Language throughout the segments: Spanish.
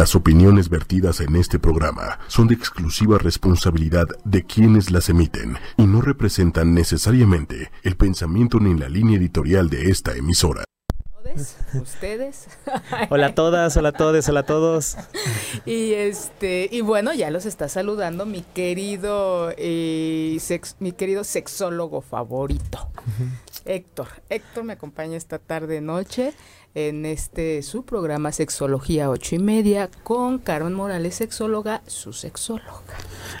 Las opiniones vertidas en este programa son de exclusiva responsabilidad de quienes las emiten y no representan necesariamente el pensamiento ni la línea editorial de esta emisora. ustedes. hola a todas, hola a todos, hola a todos. Y este, y bueno, ya los está saludando mi querido eh, mi querido sexólogo favorito. Héctor. Héctor me acompaña esta tarde noche en este su programa Sexología ocho y media con Carmen Morales, sexóloga, su sexóloga.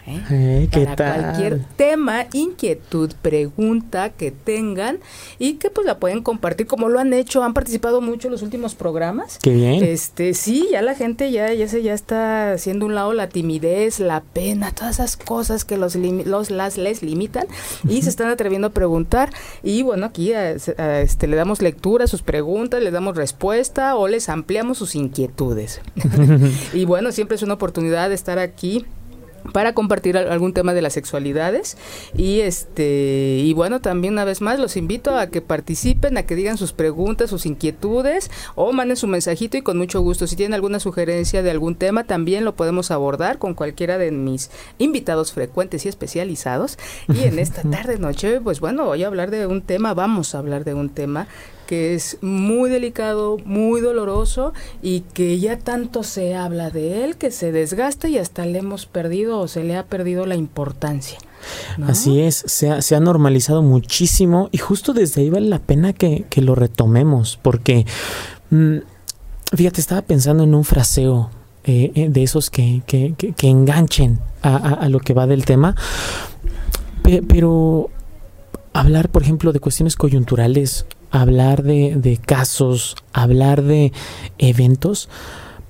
¿eh? Para cualquier tema, inquietud, pregunta que tengan y que pues la pueden compartir como lo han hecho, han participado mucho en los últimos programas. Qué bien. Este, sí, ya la gente ya ya se ya está haciendo un lado la timidez, la pena, todas esas cosas que los, los las les limitan y se están atreviendo a preguntar y bueno, aquí a, este le damos lectura a sus preguntas, le damos respuesta o les ampliamos sus inquietudes. y bueno, siempre es una oportunidad de estar aquí para compartir algún tema de las sexualidades. Y este y bueno también una vez más los invito a que participen a que digan sus preguntas sus inquietudes o manden su mensajito y con mucho gusto. Si tienen alguna sugerencia de algún tema también lo podemos abordar con cualquiera de mis invitados frecuentes y especializados. Y en esta tarde noche pues bueno voy a hablar de un tema vamos a hablar de un tema que es muy delicado, muy doloroso y que ya tanto se habla de él que se desgasta y hasta le hemos perdido o se le ha perdido la importancia. Así es, se ha, normalizado muchísimo y justo desde ahí vale la pena que, lo retomemos porque, mm, fíjate, estaba pensando en un fraseo eh, eh, de esos que, que, que enganchen a, a, lo que va del tema, pero hablar, por ejemplo, de cuestiones coyunturales hablar de, casos, hablar de eventos,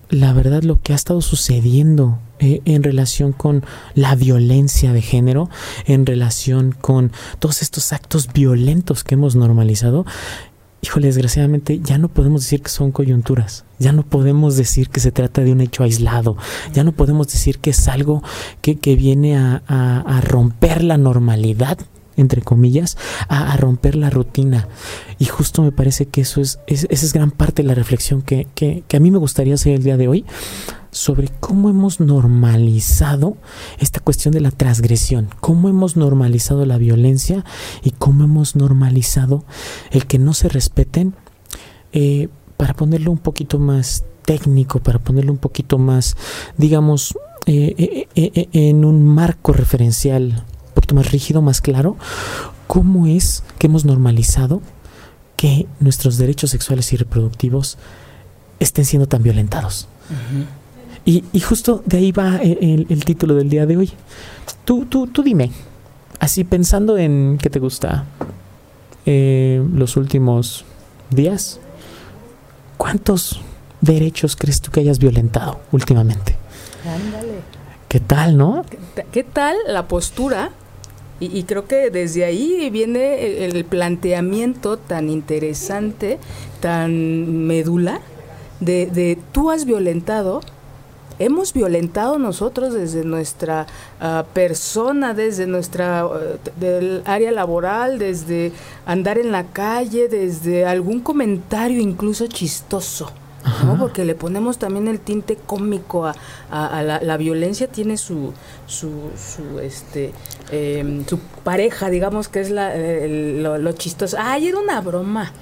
la verdad lo que ha estado sucediendo eh, en relación con la violencia de género, en relación con todos estos actos violentos que hemos normalizado, híjole, desgraciadamente ya no podemos decir que son coyunturas, ya no podemos decir que se trata de un hecho aislado, ya no podemos decir que es algo que, viene a romper la normalidad entre comillas, a, romper la rutina. Y justo me parece que eso es, es gran parte de la reflexión que, que, a mí me gustaría hacer el día de hoy sobre cómo hemos normalizado esta cuestión de la transgresión, cómo hemos normalizado la violencia y cómo hemos normalizado el que no se respeten, eh, para ponerlo un poquito más técnico, para ponerlo un poquito más, digamos, eh, eh, en un marco referencial poquito más rígido, más claro, cómo es que hemos normalizado que nuestros derechos sexuales y reproductivos estén siendo tan violentados. y, justo de ahí va el, título del día de hoy. Tú, tú, tú dime, así pensando en qué te gusta eh, los últimos días, ¿cuántos derechos crees tú que hayas violentado últimamente? Ándale. ¿Qué tal, no? ¿Qué tal la postura y, creo que desde ahí viene el, planteamiento tan interesante, tan medular, de, tú has violentado, hemos violentado nosotros desde nuestra ah, persona, desde nuestra uh, del área laboral, desde andar en la calle, desde algún comentario incluso chistoso. Porque le ponemos también el tinte cómico a, la, violencia, tiene su, su, su este, em, su pareja, digamos que es la, lo, chistoso. Ay, era una broma.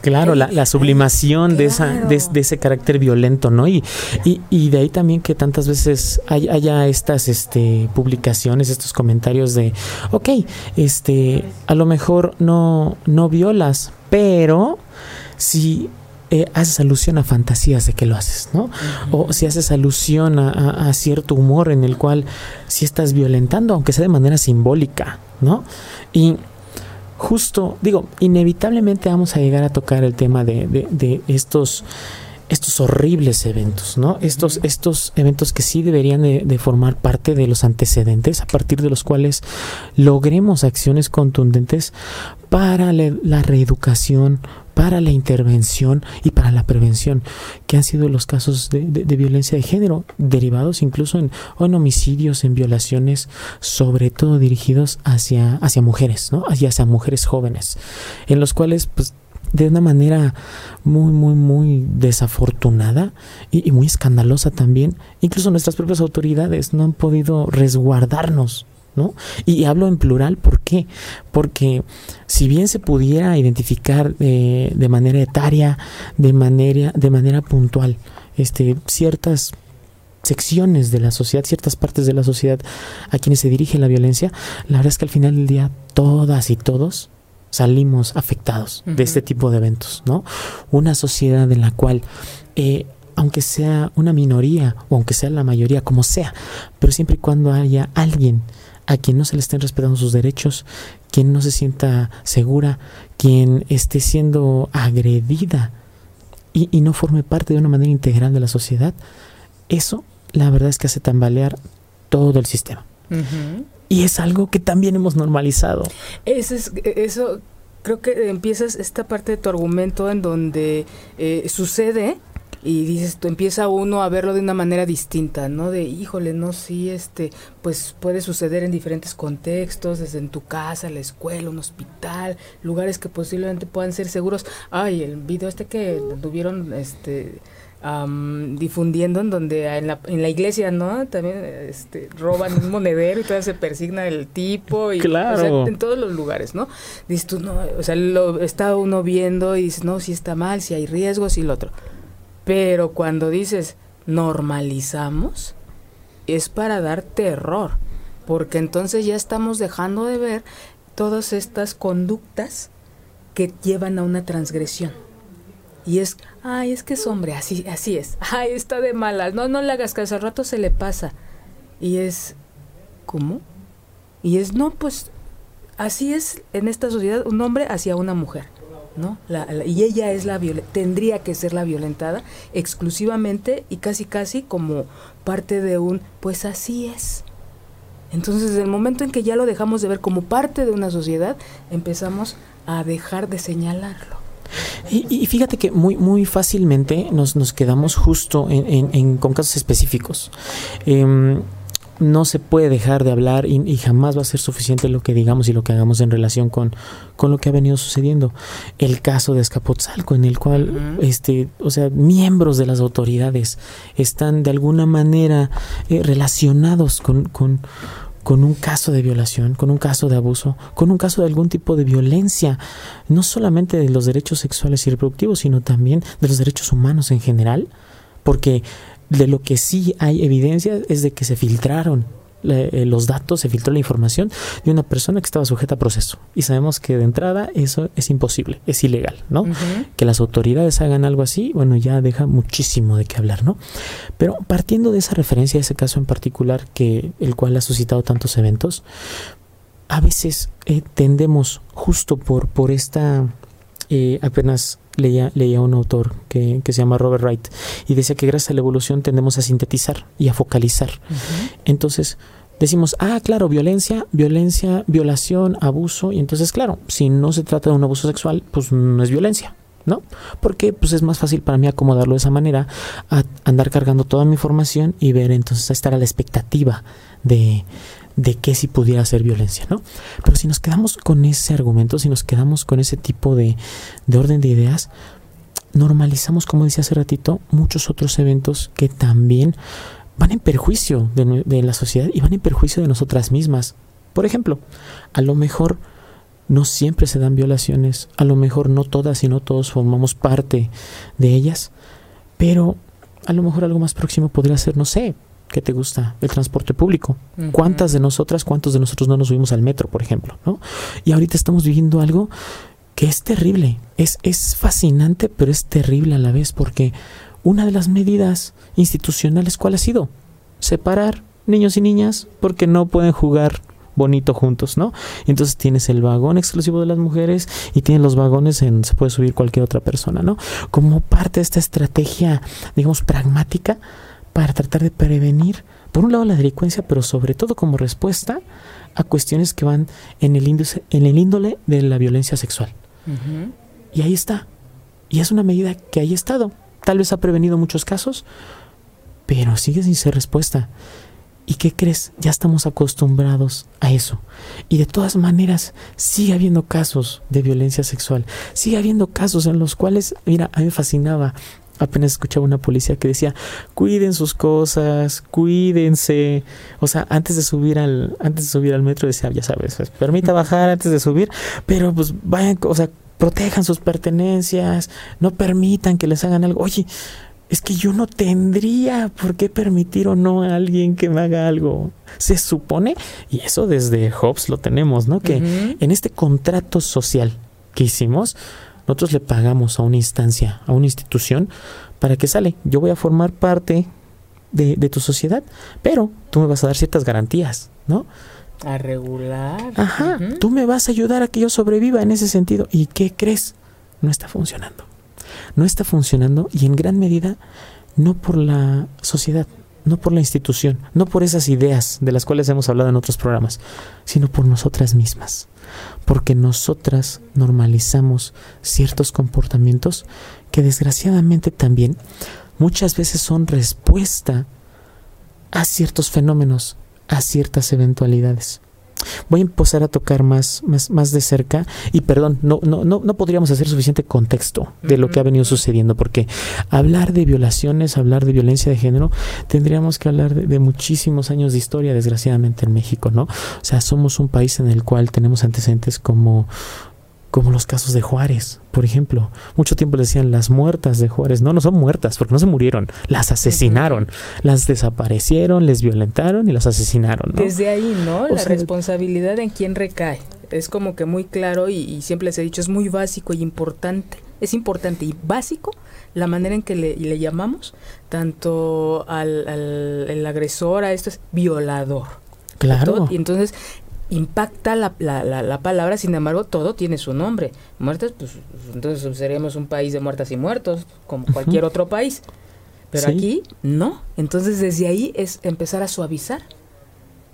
Claro, la, sublimación de, esa, de, ese carácter violento, ¿no? Y, y, de ahí también que tantas veces haya estas este, publicaciones, estos comentarios de, ok, este, a lo mejor no, no violas, pero si eh, haces alusión a fantasías de que lo haces, ¿no? O si haces alusión a, cierto humor en el cual si estás violentando, aunque sea de manera simbólica, ¿no? Y justo, digo, inevitablemente vamos a llegar a tocar el tema de, estos estos horribles eventos, ¿no? Estos, estos eventos que sí deberían de, formar parte de los antecedentes a partir de los cuales logremos acciones contundentes para la reeducación, para la intervención y para la prevención, que han sido los casos de, violencia de género, derivados incluso en, homicidios, en violaciones, sobre todo dirigidos hacia, hacia mujeres, ¿no? hacia, hacia mujeres jóvenes, en los cuales pues de una manera muy, muy, muy desafortunada y, muy escandalosa también. Incluso nuestras propias autoridades no han podido resguardarnos ¿No? Y hablo en plural, ¿por qué? Porque si bien se pudiera identificar eh, de manera etaria, de manera, de manera puntual, este, ciertas secciones de la sociedad, ciertas partes de la sociedad a quienes se dirige la violencia, la verdad es que al final del día todas y todos salimos afectados de este tipo de eventos, ¿no? Una sociedad en la cual, eh, aunque sea una minoría o aunque sea la mayoría, como sea, pero siempre y cuando haya alguien a quien no se le estén respetando sus derechos, quien no se sienta segura, quien esté siendo agredida y, y no forme parte de una manera integral de la sociedad, eso la verdad es que hace tambalear todo el sistema. Y es algo que también hemos normalizado. Eso, es, eso creo que empiezas esta parte de tu argumento en donde eh, sucede y dices, tú empieza uno a verlo de una manera distinta, ¿no? De, híjole, no, sí, este, pues puede suceder en diferentes contextos, desde en tu casa, la escuela, un hospital, lugares que posiblemente puedan ser seguros. Ay, el video este que tuvieron, este, difundiendo en donde en la, en la iglesia, ¿no? También este, roban un monedero y todavía se persigna el tipo y claro. en todos los lugares, ¿no? Dices tú, no, o sea, lo está uno viendo y dices, no, si está mal, si hay riesgos y lo otro. Pero cuando dices normalizamos, es para dar terror, porque entonces ya estamos dejando de ver todas estas conductas que llevan a una transgresión. Y es, ay, es que es hombre, así, así es. Ay, está de malas. No, no le hagas caso, al rato se le pasa. Y es, ¿cómo? Y es, no, pues, así es en esta sociedad un hombre hacia una mujer, ¿no? y ella es la tendría que ser la violentada exclusivamente y casi casi como parte de un, pues así es. Entonces, desde el momento en que ya lo dejamos de ver como parte de una sociedad, empezamos a dejar de señalarlo. Y, fíjate que muy, muy fácilmente nos, nos quedamos justo en, con casos específicos. Em, no se puede dejar de hablar y, jamás va a ser suficiente lo que digamos y lo que hagamos en relación con, con lo que ha venido sucediendo. El caso de Escapotzalco, en el cual, este, o sea, miembros de las autoridades están de alguna manera eh, relacionados con, con, con un caso de violación, con un caso de abuso, con un caso de algún tipo de violencia, no solamente de los derechos sexuales y reproductivos, sino también de los derechos humanos en general, porque de lo que sí hay evidencia es de que se filtraron eh, los datos, se filtró la información de una persona que estaba sujeta a proceso. Y sabemos que de entrada eso es imposible, es ilegal, ¿no? Que las autoridades hagan algo así, bueno, ya deja muchísimo de qué hablar, ¿no? Pero partiendo de esa referencia, ese caso en particular, que el cual ha suscitado tantos eventos, a veces eh, tendemos justo por, por esta, eh, apenas leía, leía un autor que, se llama Robert Wright y decía que gracias a la evolución tendemos a sintetizar y a focalizar. Entonces, decimos, ah, claro, violencia, violencia, violación, abuso, y entonces, claro, si no se trata de un abuso sexual, pues no es violencia. ¿No? Porque pues es más fácil para mí acomodarlo de esa manera, a andar cargando toda mi información y ver entonces estar a la expectativa de, de que si pudiera ser violencia, ¿no? Pero si nos quedamos con ese argumento, si nos quedamos con ese tipo de, de orden de ideas, normalizamos, como decía hace ratito, muchos otros eventos que también van en perjuicio de, la sociedad y van en perjuicio de nosotras mismas. Por ejemplo, a lo mejor no siempre se dan violaciones, a lo mejor no todas y no todos formamos parte de ellas, pero a lo mejor algo más próximo podría ser, no sé, ¿qué te gusta? El transporte público. ¿Cuántas de nosotras, cuántos de nosotros no nos subimos al metro, por ejemplo? ¿no? Y ahorita estamos viviendo algo que es terrible, es, es fascinante, pero es terrible a la vez, porque una de las medidas institucionales, ¿cuál ha sido? Separar niños y niñas porque no pueden jugar bonito juntos, ¿no? Entonces tienes el vagón exclusivo de las mujeres y tienes los vagones en se puede subir cualquier otra persona, ¿no? Como parte de esta estrategia, digamos, pragmática para tratar de prevenir, por un lado, la delincuencia, pero sobre todo como respuesta a cuestiones que van en el, índice, en el índole de la violencia sexual. Y ahí está. Y es una medida que ahí ha estado. Tal vez ha prevenido muchos casos, pero sigue sin ser respuesta. ¿Y qué crees? Ya estamos acostumbrados a eso. Y de todas maneras, sigue habiendo casos de violencia sexual. Sigue habiendo casos en los cuales, mira, a mí me fascinaba. Apenas escuchaba una policía que decía, cuiden sus cosas, cuídense. O sea, antes de subir al, antes de subir al metro decía, ya sabes, pues, permita bajar antes de subir, pero pues vayan, o sea, protejan sus pertenencias, no permitan que les hagan algo. Oye, es que yo no tendría por qué permitir o no a alguien que me haga algo. Se supone, y eso desde Hobbes lo tenemos, ¿no? Que en este contrato social que hicimos, nosotros le pagamos a una instancia, a una institución, para que sale. Yo voy a formar parte de, tu sociedad, pero tú me vas a dar ciertas garantías, ¿no? A regular. Ajá, tú me vas a ayudar a que yo sobreviva en ese sentido. ¿Y qué crees? No está funcionando no está funcionando y en gran medida no por la sociedad, no por la institución, no por esas ideas de las cuales hemos hablado en otros programas, sino por nosotras mismas. Porque nosotras normalizamos ciertos comportamientos que desgraciadamente también muchas veces son respuesta a ciertos fenómenos, a ciertas eventualidades voy a empezar a tocar más, más, más de cerca y perdón, no, no, no, no podríamos hacer suficiente contexto de lo que ha venido sucediendo porque hablar de violaciones, hablar de violencia de género, tendríamos que hablar de, de, muchísimos años de historia desgraciadamente en México, ¿no? O sea, somos un país en el cual tenemos antecedentes como como los casos de Juárez, por ejemplo. Mucho tiempo decían las muertas de Juárez. No, no son muertas, porque no se murieron, las asesinaron, las desaparecieron, les violentaron y las asesinaron. Desde ahí, ¿no? la responsabilidad en quién recae. Es como que muy claro y, siempre les he dicho, es muy básico y importante. Es importante y básico la manera en que le, llamamos tanto al, el agresor, a esto es violador. Claro. Y entonces impacta la, la, la, palabra, sin embargo, todo tiene su nombre. Muertes, pues entonces seríamos un país de muertas y muertos, como cualquier otro país. Pero aquí no. Entonces desde ahí es empezar a suavizar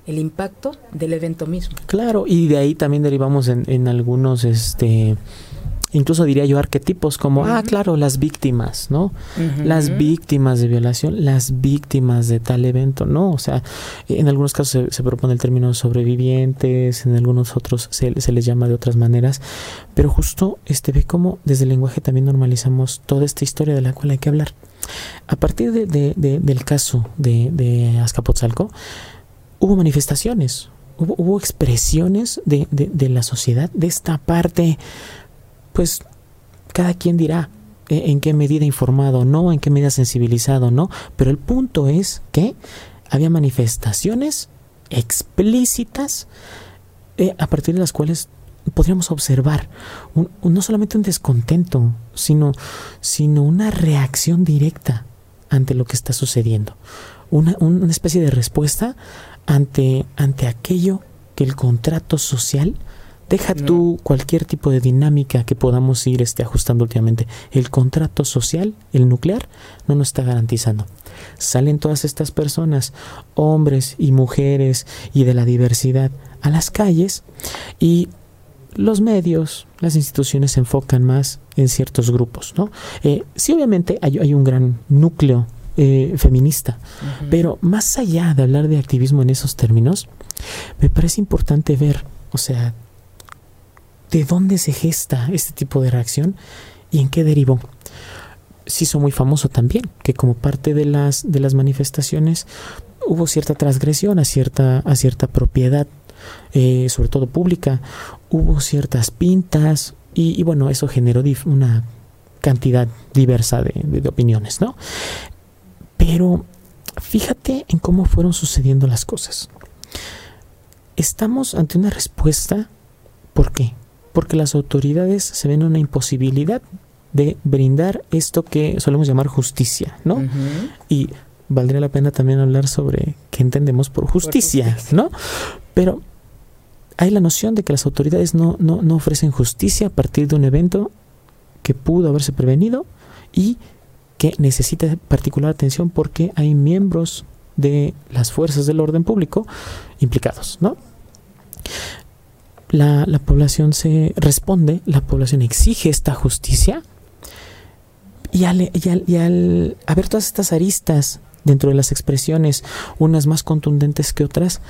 el impacto del evento mismo. Claro, y de ahí también derivamos en, en algunos este incluso diría yo arquetipos como, ah, claro, las víctimas, ¿no? Las víctimas de violación, las víctimas de tal evento, ¿no? O sea, en algunos casos se, propone el término sobrevivientes, en algunos otros se, se, les llama de otras maneras, pero justo este ve cómo desde el lenguaje también normalizamos toda esta historia de la cual hay que hablar. A partir de, del caso de, de Azcapotzalco, hubo manifestaciones, hubo, hubo expresiones de, de la sociedad, de esta parte pues cada quien dirá eh, en qué medida informado no, en qué medida sensibilizado no, pero el punto es que había manifestaciones explícitas eh, a partir de las cuales podríamos observar no solamente un descontento, sino, sino una reacción directa ante lo que está sucediendo, una, una especie de respuesta ante, ante aquello que el contrato social Deja tú cualquier tipo de dinámica que podamos ir este, ajustando últimamente. El contrato social, el nuclear, no nos está garantizando. Salen todas estas personas, hombres y mujeres y de la diversidad, a las calles y los medios, las instituciones se enfocan más en ciertos grupos, ¿no? Eh, sí, obviamente hay, un gran núcleo eh, feminista, pero más allá de hablar de activismo en esos términos, me parece importante ver, o sea, de dónde se gesta este tipo de reacción y en qué derivó. Se hizo muy famoso también que como parte de las, de las manifestaciones hubo cierta transgresión a cierta, a cierta propiedad, eh, sobre todo pública, hubo ciertas pintas y, bueno, eso generó una cantidad diversa de, de opiniones, ¿no? Pero fíjate en cómo fueron sucediendo las cosas. Estamos ante una respuesta, ¿por qué? Porque las autoridades se ven una imposibilidad de brindar esto que solemos llamar justicia, ¿no? Y valdría la pena también hablar sobre qué entendemos por justicia, ¿no? Pero hay la noción de que las autoridades no, no, no ofrecen justicia a partir de un evento que pudo haberse prevenido y que necesita particular atención porque hay miembros de las fuerzas del orden público implicados, ¿no? La, población se responde, la población exige esta justicia. Y al, y al, haber todas estas aristas dentro de las expresiones, unas más contundentes que otras,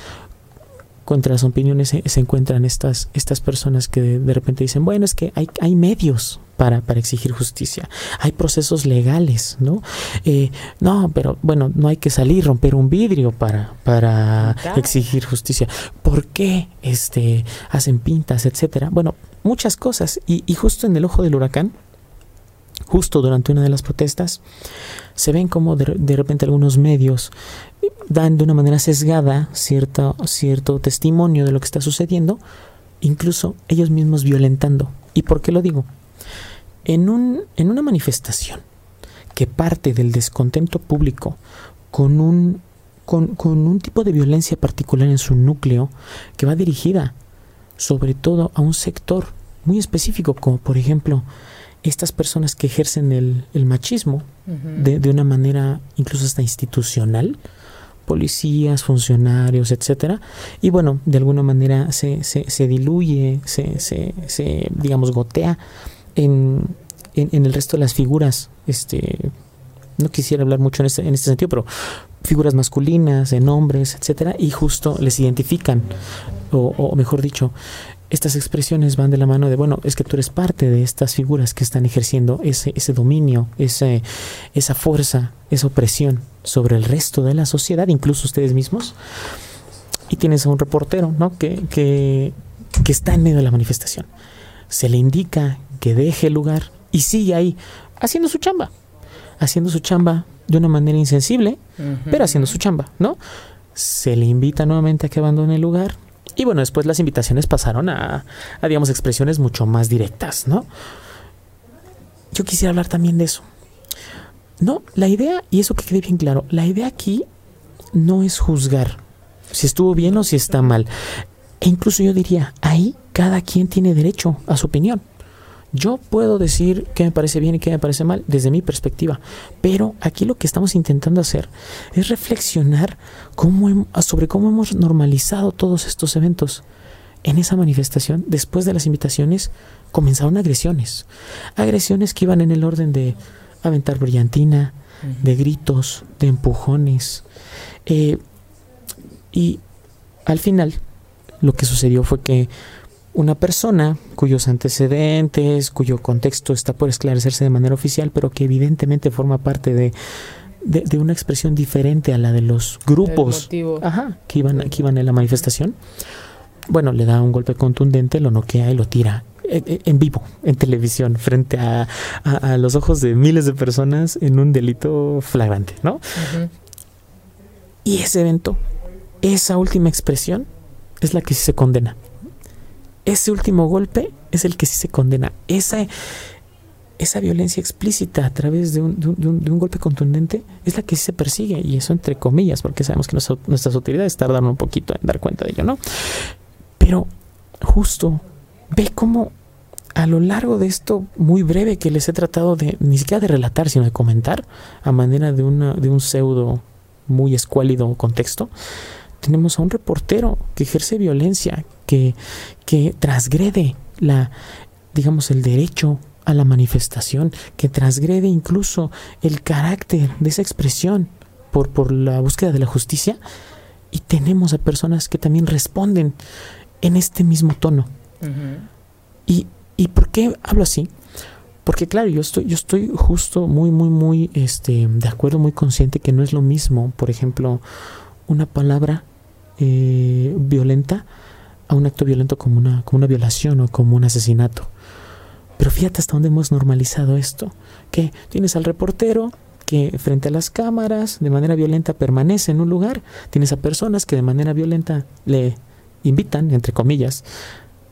contra las opiniones se, encuentran estas, estas personas que de, repente dicen, bueno, es que hay, hay medios para, para exigir justicia, hay procesos legales, ¿no? Eh, no, pero bueno, no hay que salir, romper un vidrio para, para exigir justicia. ¿Por qué este, hacen pintas, etcétera? Bueno, muchas cosas. Y, y justo en el ojo del huracán, justo durante una de las protestas, se ven como de, repente algunos medios dan de una manera sesgada cierto, cierto testimonio de lo que está sucediendo, incluso ellos mismos violentando. ¿Y por qué lo digo? En, un, en una manifestación que parte del descontento público con un, con, con un tipo de violencia particular en su núcleo que va dirigida sobre todo a un sector muy específico, como por ejemplo estas personas que ejercen el, machismo de, de, una manera incluso hasta institucional, policías, funcionarios, etcétera, y bueno, de alguna manera se, se, se diluye, se, se, se, digamos, gotea en, en, el resto de las figuras, este, no quisiera hablar mucho en este, en este sentido, pero figuras masculinas, en hombres, etcétera, y justo les identifican, o, o mejor dicho, estas expresiones van de la mano de, bueno, es que tú eres parte de estas figuras que están ejerciendo ese, ese dominio, ese, esa fuerza, esa opresión sobre el resto de la sociedad, incluso ustedes mismos. Y tienes a un reportero, ¿no? Que, que, que está en medio de la manifestación. Se le indica que deje el lugar y sigue ahí haciendo su chamba, haciendo su chamba de una manera insensible, pero haciendo su chamba, ¿no? Se le invita nuevamente a que abandone el lugar, y bueno, después las invitaciones pasaron a, digamos, expresiones mucho más directas, ¿no? Yo quisiera hablar también de eso. No, la idea, y eso que quede bien claro, la idea aquí no es juzgar si estuvo bien o si está mal. E incluso yo diría, ahí cada quien tiene derecho a su opinión. Yo puedo decir qué me parece bien y qué me parece mal desde mi perspectiva, pero aquí lo que estamos intentando hacer es reflexionar cómo sobre cómo hemos normalizado todos estos eventos. En esa manifestación, después de las invitaciones, comenzaron agresiones. Agresiones que iban en el orden de aventar brillantina, de gritos, de empujones. Eh, y al final, lo que sucedió fue que una persona cuyos antecedentes, cuyo contexto está por esclarecerse de manera oficial, pero que evidentemente forma parte de, de, una expresión diferente a la de los grupos ajá, que, iban, que iban en la manifestación, bueno, le da un golpe contundente, lo noquea y lo tira eh, eh, en vivo, en televisión, frente a, a, los ojos de miles de personas en un delito flagrante, ¿no? Y ese evento, esa última expresión, es la que se condena ese último golpe es el que sí se condena. Esa, esa violencia explícita a través de un, de, un, golpe contundente es la que sí se persigue, y eso entre comillas, porque sabemos que nuestras autoridades tardan un poquito en dar cuenta de ello, ¿no? Pero justo ve cómo a lo largo de esto muy breve que les he tratado de ni siquiera de relatar, sino de comentar a manera de, una, de un pseudo muy escuálido contexto, tenemos a un reportero que ejerce violencia, que, que transgrede la, digamos, el derecho a la manifestación, que transgrede incluso el carácter de esa expresión por, por la búsqueda de la justicia. Y tenemos a personas que también responden en este mismo tono. y, ¿Y por qué hablo así? Porque claro, yo estoy, yo estoy justo muy, muy, muy este, de acuerdo, muy consciente que no es lo mismo, por ejemplo, una palabra eh, violenta a un acto violento como una, como una violación o como un asesinato. Pero fíjate hasta dónde hemos normalizado esto. Que tienes al reportero que frente a las cámaras de manera violenta permanece en un lugar. Tienes a personas que de manera violenta le invitan, entre comillas,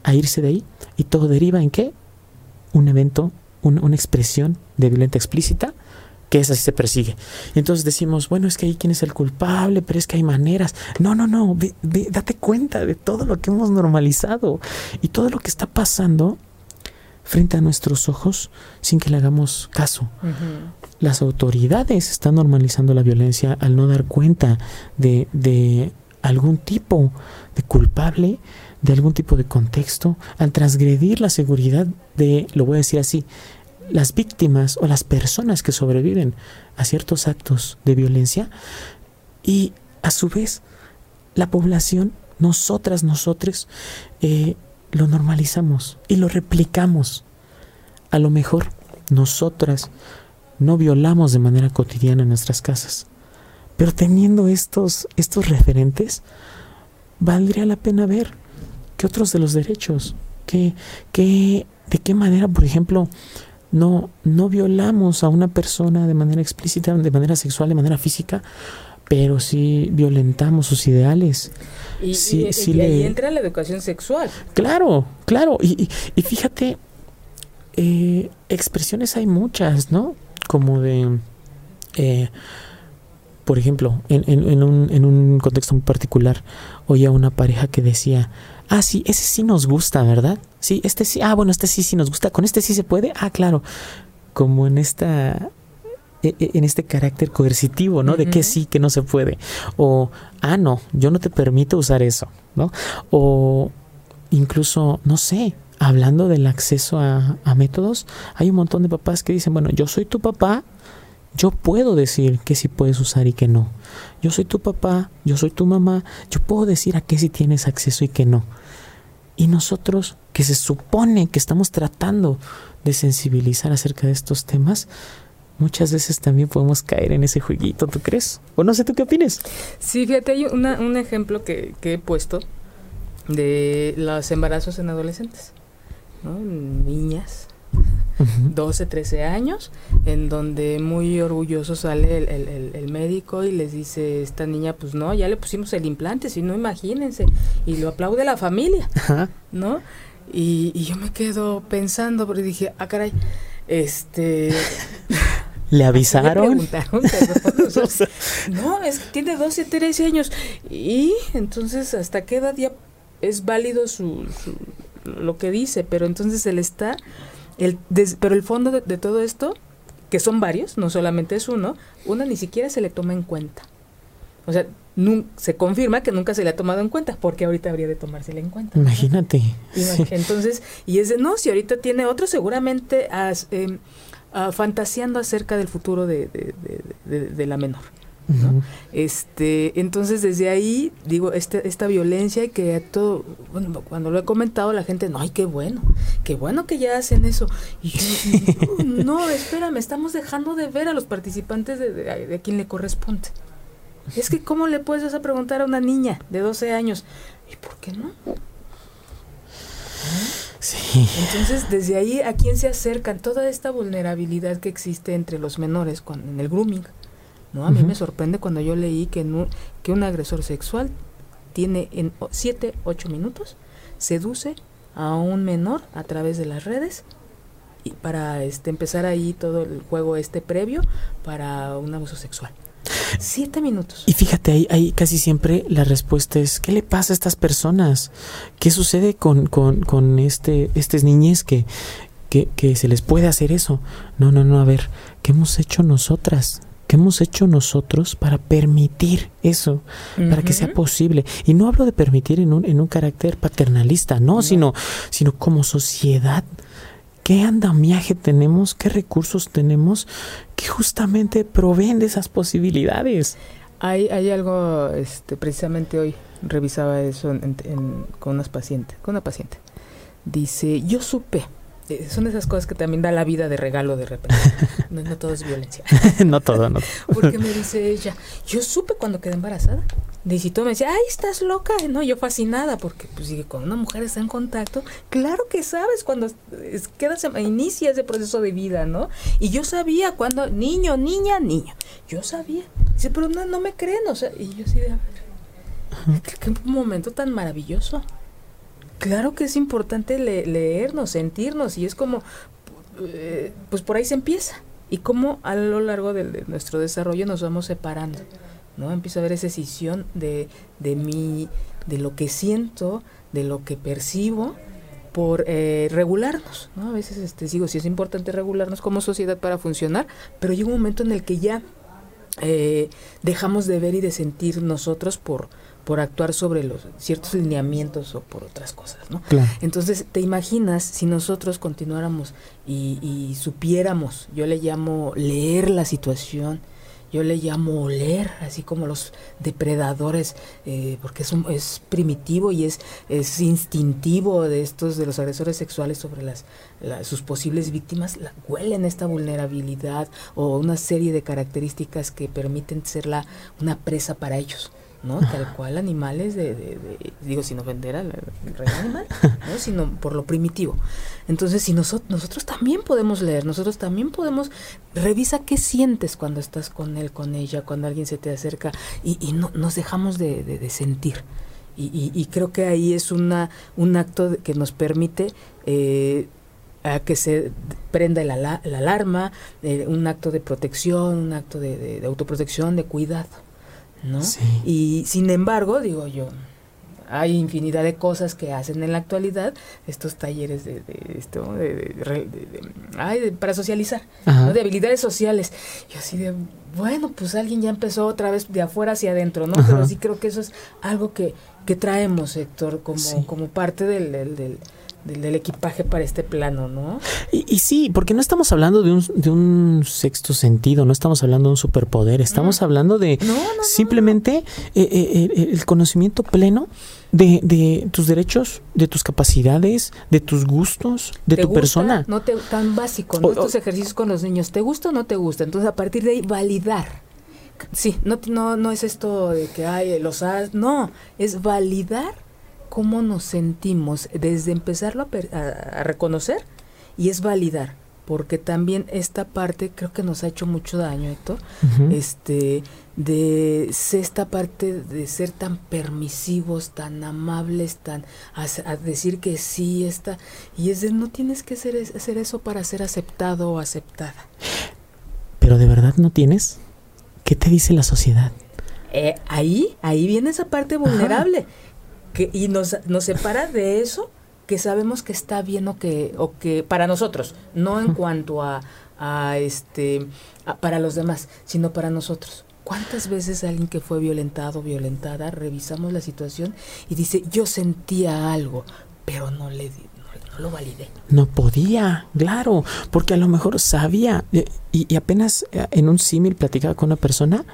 a irse de ahí. Y todo deriva en qué? Un evento, una expresión de violenta explícita que es así se persigue. Y entonces decimos, bueno, es que ahí quién es el culpable, pero es que hay maneras. No, no, no, date cuenta de todo lo que hemos normalizado y todo lo que está pasando frente a nuestros ojos sin que le hagamos caso. Las autoridades están normalizando la violencia al no dar cuenta de, de algún tipo de culpable, de algún tipo de contexto, al transgredir la seguridad de, lo voy a decir así, las víctimas o las personas que sobreviven a ciertos actos de violencia y a su vez la población, nosotras, nosotros, eh, lo normalizamos y lo replicamos. A lo mejor nosotras no violamos de manera cotidiana en nuestras casas, pero teniendo estos, estos referentes, valdría la pena ver que otros de los derechos, que, que, de qué manera, por ejemplo, no, no violamos a una persona de manera explícita, de manera sexual, de manera física, pero sí violentamos sus ideales. Y, ahí entra la educación sexual. Claro, claro. Y, y fíjate, eh, expresiones hay muchas, ¿no? Como de, eh, por ejemplo, en, en, un, en un contexto muy particular, oía una pareja que decía, ah, sí, ese sí nos gusta, ¿verdad? Sí, este sí, ah, bueno, este sí, sí nos gusta, con este sí se puede, ah, claro, como en esta e, e, en este carácter coercitivo, ¿no? De que sí, que no se puede. O, ah, no, yo no te permito usar eso, ¿no? O incluso, no sé, hablando del acceso a, métodos, hay un montón de papás que dicen, bueno, yo soy tu papá, yo puedo decir que sí puedes usar y que no. Yo soy tu papá, yo soy tu mamá, yo puedo decir a qué sí tienes acceso y que no. Y nosotros, que se supone que estamos tratando de sensibilizar acerca de estos temas, muchas veces también podemos caer en ese jueguito, ¿tú crees? O no sé, ¿tú qué opinas? Sí, fíjate, hay un ejemplo que, he puesto de los embarazos en adolescentes, ¿no? Niñas, 12, 13 años, en donde muy orgulloso sale el, médico y les dice, esta niña, pues no, ya le pusimos el implante, si no, imagínense, y lo aplaude la familia, ¿no? Y, y, yo me quedo pensando, porque dije, ah, caray, este... ¿Le avisaron? no, es que tiene 12, 13 años. Y entonces, ¿hasta qué edad ya es válido su, lo que dice? Pero entonces él está, el, pero el fondo de, todo esto, que son varios, no solamente es uno, uno ni siquiera se le toma en cuenta. O sea, se confirma que nunca se le ha tomado en cuenta, porque ahorita habría de tomársele en cuenta. Imagínate. Entonces, y es de, no, si ahorita tiene otro, seguramente... Em, Ah, fantaseando acerca del futuro de, de, la menor. Este entonces desde ahí digo este, esta violencia y que todo bueno cuando lo he comentado la gente no ay qué bueno qué bueno que ya hacen eso y yo, no, espérame estamos dejando de ver a los participantes de, de, quien le corresponde es que cómo le puedes a preguntar a una niña de 12 años y por qué no Sí. Entonces, desde ahí, ¿a quién se acercan? Toda esta vulnerabilidad que existe entre los menores con, en el grooming. ¿No? A mí me sorprende cuando yo leí que, que un agresor sexual tiene en 7, 8 minutos, seduce a un menor a través de las redes y para este, empezar ahí todo el juego este previo para un abuso sexual. Siete minutos. Y fíjate, ahí, ahí casi siempre la respuesta es, ¿qué le pasa a estas personas? ¿Qué sucede con, con, con este, estas niñez que, que, que se les puede hacer eso? No, no, no, a ver, ¿qué hemos hecho nosotras? ¿Qué hemos hecho nosotros para permitir eso, para que sea posible? Y no hablo de permitir en un, en un carácter paternalista, no, Sino, sino como sociedad qué andamiaje tenemos, qué recursos tenemos que justamente proveen de esas posibilidades. Hay, hay algo, este, precisamente hoy revisaba eso con unas pacientes, con una paciente. Dice, yo supe, eh, son esas cosas que también da la vida de regalo de repente. No, no todo es violencia. no todo, no. Porque me dice ella, yo supe cuando quedé embarazada. Y tú me decía, ay, estás loca. No, yo fascinada, porque pues cuando una mujer está en contacto, claro que sabes cuando quedas, inicia ese proceso de vida, ¿no? Y yo sabía cuando, niño, niña, niño. Yo sabía. Dice, pero no, no me creen, o sea, y yo sí de, a ver, qué, momento tan maravilloso. Claro que es importante leernos, sentirnos, y es como, eh, pues por ahí se empieza. Y cómo a lo largo de nuestro desarrollo nos vamos separando. ¿no? Empiezo a ver esa decisión de, de mí, de lo que siento, de lo que percibo, por eh, regularnos, ¿no? A veces este, digo, sí es importante regularnos como sociedad para funcionar, pero llega un momento en el que ya eh, dejamos de ver y de sentir nosotros por, por actuar sobre los ciertos lineamientos o por otras cosas, ¿no? Entonces, te imaginas si nosotros continuáramos y, y, supiéramos, yo le llamo leer la situación, yo le llamo oler, así como los depredadores, eh, porque es, es primitivo y es, es instintivo de estos, de los agresores sexuales sobre las, sus posibles víctimas, la, huelen esta vulnerabilidad o una serie de características que permiten ser la, una presa para ellos. ¿No? Tal cual animales de, digo, sin ofender al reino animal, ¿no? Sino por lo primitivo. Entonces, si nosotros, nosotros también podemos leer, nosotros también podemos, revisa qué sientes cuando estás con él, con ella, cuando alguien se te acerca y, y no, nos dejamos de, sentir. Y, y, creo que ahí es una, un acto que nos permite eh, a que se prenda la, la alarma, eh, un acto de protección, un acto de autoprotección, de cuidado. ¿No? Y sin embargo, digo yo, hay infinidad de cosas que hacen en la actualidad estos talleres de, esto de, para socializar de habilidades sociales. Y así de bueno pues alguien ya empezó otra vez de afuera hacia adentro no pero sí creo que eso es algo que, que traemos Héctor como como parte del, del del, equipaje para este plano, ¿no? Y, sí, porque no estamos hablando de un, de un sexto sentido, no estamos hablando de un superpoder, estamos hablando de simplemente eh, eh, el conocimiento pleno de, de, tus derechos, de tus capacidades, de tus gustos, de tu persona. No te, tan básico, ¿no? Estos ejercicios con los niños, ¿te gusta o no te gusta? Entonces, a partir de ahí, validar. Sí, no, no, no es esto de que hay los has, no, es validar cómo nos sentimos desde empezarlo a, reconocer y es validar porque también esta parte creo que nos ha hecho mucho daño, Héctor, este, de esta parte de ser tan permisivos, tan amables, tan a, decir que sí está, y es de no tienes que hacer, hacer eso para ser aceptado o aceptada. Pero de verdad no tienes. ¿Qué te dice la sociedad? Eh, ahí, ahí viene esa parte vulnerable que, y nos, nos separa de eso que sabemos que está bien o que, o que para nosotros, no en cuanto a, a este, para los demás, sino para nosotros. ¿Cuántas veces alguien que fue violentado, violentada, revisamos la situación y dice, yo sentía algo, pero no le no, lo validé. No podía, claro, porque a lo mejor sabía. Eh, y, y apenas eh, en un símil platicaba con una persona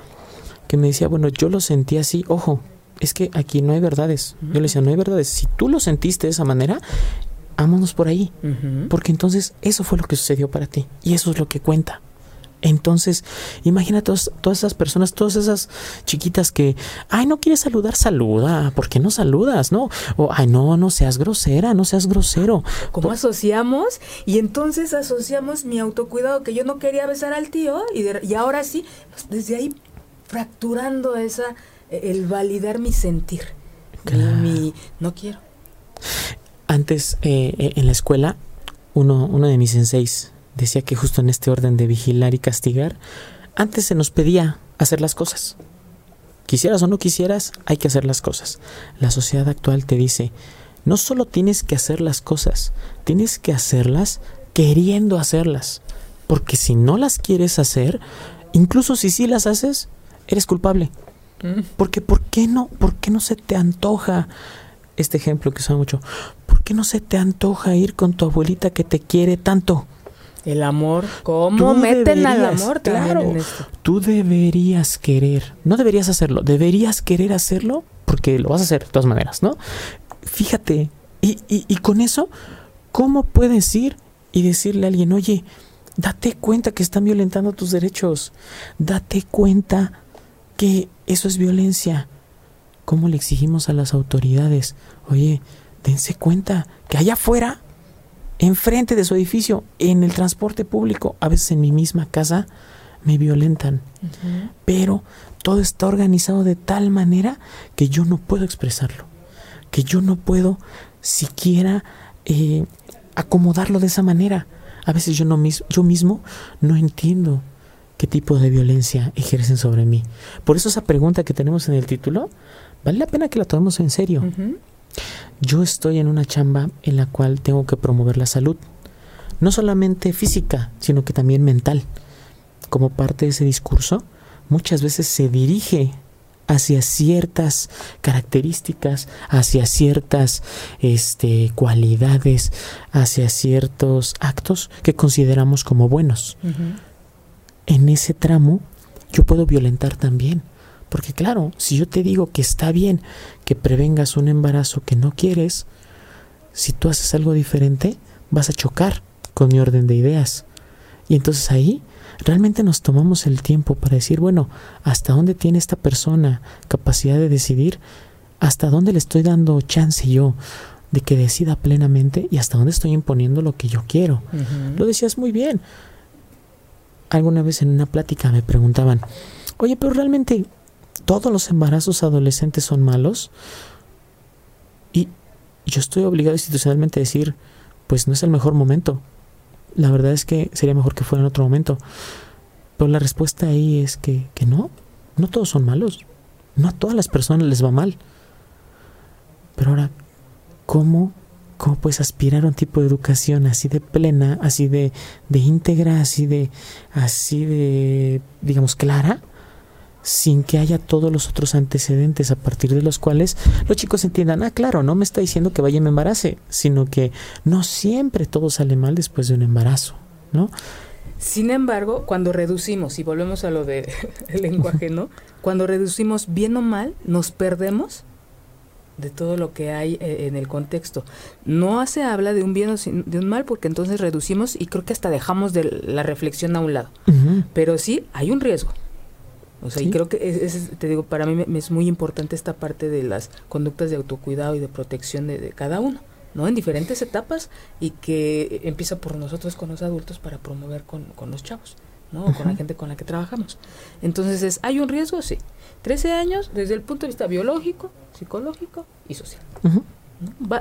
que me decía, bueno, yo lo sentí así, ojo, es que aquí no hay verdades. Yo le decía, no hay verdades. Si tú lo sentiste de esa manera, vámonos por ahí. Porque entonces eso fue lo que sucedió para ti. Y eso es lo que cuenta. Entonces, imagina todas, todas esas personas, todas esas chiquitas que, ay, no quieres saludar, saluda, ¿por qué no saludas? No, o, ay, no, no seas grosera, no seas grosero. ¿Cómo asociamos? Y entonces asociamos mi autocuidado, que yo no quería besar al tío, y, y ahora sí, pues, desde ahí fracturando esa, el validar mi sentir, mi, no quiero. Antes, eh, eh, en la escuela, uno, uno de mis senseis decía que justo en este orden de vigilar y castigar, antes se nos pedía hacer las cosas. Quisieras o no quisieras, hay que hacer las cosas. La sociedad actual te dice, no solo tienes que hacer las cosas, tienes que hacerlas queriendo hacerlas. Porque si no las quieres hacer, incluso si sí las haces, eres culpable. Porque ¿por qué no? ¿Por qué no se te antoja? Este ejemplo que usa mucho. ¿Por qué no se te antoja ir con tu abuelita que te quiere tanto? El amor, ¿cómo meten al amor? Claro, tú deberías querer, no deberías hacerlo, deberías querer hacerlo porque lo vas a hacer de todas maneras, ¿no? Fíjate, y, y, y con eso, ¿cómo puedes ir y decirle a alguien, oye, date cuenta que están violentando tus derechos, date cuenta que eso es violencia. ¿Cómo le exigimos a las autoridades? Oye, dense cuenta que allá afuera, enfrente de su edificio, en el transporte público, a veces en mi misma casa, me violentan. Pero todo está organizado de tal manera que yo no puedo expresarlo, que yo no puedo siquiera eh, acomodarlo de esa manera. A veces yo, no, yo mismo no entiendo qué tipo de violencia ejercen sobre mí. Por eso esa pregunta que tenemos en el título, vale la pena que la tomemos en serio. Yo estoy en una chamba en la cual tengo que promover la salud, no solamente física, sino que también mental. Como parte de ese discurso, muchas veces se dirige hacia ciertas características, hacia ciertas este, cualidades, hacia ciertos actos que consideramos como buenos. En ese tramo yo puedo violentar también. Porque claro, si yo te digo que está bien que prevengas un embarazo que no quieres, si tú haces algo diferente, vas a chocar con mi orden de ideas. Y entonces ahí realmente nos tomamos el tiempo para decir, bueno, ¿hasta dónde tiene esta persona capacidad de decidir? ¿Hasta dónde le estoy dando chance yo de que decida plenamente y hasta dónde estoy imponiendo lo que yo quiero? Lo decías muy bien. Alguna vez en una plática me preguntaban, oye, pero realmente todos los embarazos adolescentes son malos? Y yo estoy obligado institucionalmente a decir, pues no es el mejor momento la verdad es que sería mejor que fuera en otro momento. Pero la respuesta ahí es que, que no, no todos son malos. No a todas las personas les va mal. Pero ahora, ¿cómo, cómo puedes aspirar a un tipo de educación así de plena, así de, de íntegra, así de, así de, digamos, clara? sin que haya todos los otros antecedentes a partir de los cuales los chicos entiendan, ah, claro, no me está diciendo que vaya y me embarace, sino que no siempre todo sale mal después de un embarazo, ¿no? Sin embargo, cuando reducimos, y volvemos a lo del lenguaje, ¿no? Cuando reducimos bien o mal, nos perdemos de todo lo que hay eh, en el contexto. No se habla de un bien o de un mal porque entonces reducimos y creo que hasta dejamos de la reflexión a un lado. Pero sí hay un riesgo. O sea, y creo que es, te digo, para mí me, es muy importante esta parte de las conductas de autocuidado y de protección de, cada uno, ¿no? En diferentes etapas y que empieza por nosotros con los adultos para promover con, con los chavos, ¿no? con la gente con la que trabajamos. Entonces, es, ¿hay un riesgo? Sí. 13 años desde el punto de vista biológico, psicológico y social.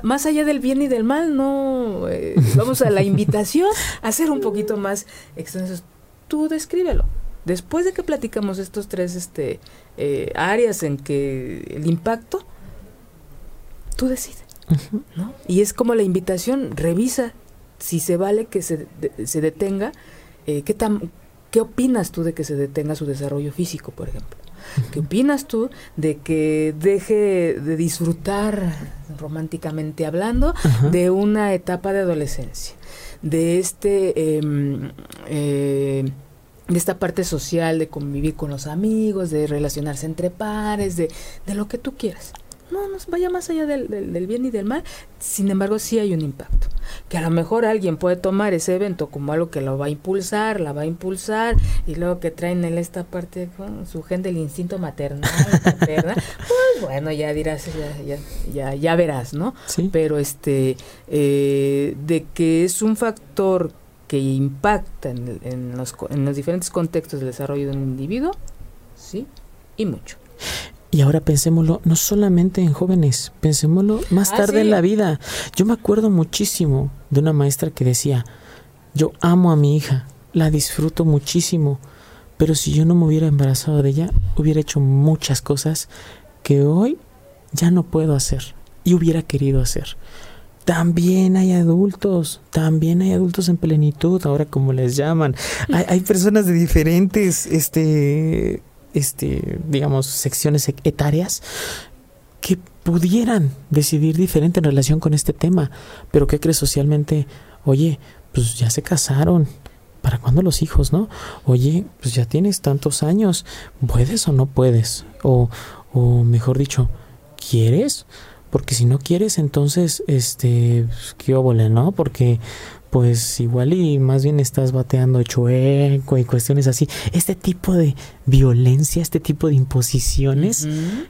más allá del bien y del mal, no eh, vamos a la invitación a ser un poquito más extensos. Tú descríbelo. Después de que platicamos estos tres este, eh, áreas en que el impacto, tú decides. ¿no? Y es como la invitación, revisa si se vale que se, se detenga, eh, ¿qué, tan, ¿qué opinas tú de que se detenga su desarrollo físico, por ejemplo? ¿Qué opinas tú de que deje de disfrutar, románticamente hablando, de una etapa de adolescencia? De este... Em, eh, de esta parte social, de convivir con los amigos, de relacionarse entre pares, de, de lo que tú quieras. No, no vaya más allá del, del, bien y del mal. Sin embargo, sí hay un impacto. Que a lo mejor alguien puede tomar ese evento como algo que lo va a impulsar, la va a impulsar, y luego que traen en esta parte con su gente del instinto maternal, pues bueno, ya dirás, ya, ya, ya, verás, ¿no? ¿Sí? Pero este, eh, de que es un factor que impacta en, los, en los diferentes contextos del desarrollo de un individuo, sí, y mucho. Y ahora pensémoslo no solamente en jóvenes, pensémoslo más ah, tarde en la vida. Yo me acuerdo muchísimo de una maestra que decía, yo amo a mi hija, la disfruto muchísimo, pero si yo no me hubiera embarazado de ella, hubiera hecho muchas cosas que hoy ya no puedo hacer y hubiera querido hacer. También hay adultos, también hay adultos en plenitud, ahora como les llaman. Hay, personas de diferentes, este, este, digamos, secciones etarias que pudieran decidir diferente en relación con este tema. Pero ¿qué crees socialmente? Oye, pues ya se casaron. ¿Para cuándo los hijos, no? Oye, pues ya tienes tantos años. ¿Puedes o no puedes? O, o mejor dicho, ¿quieres? porque si no quieres entonces este pues, qué óvole, ¿no? Porque pues igual y más bien estás bateando chueco y cuestiones así. Este tipo de violencia, este tipo de imposiciones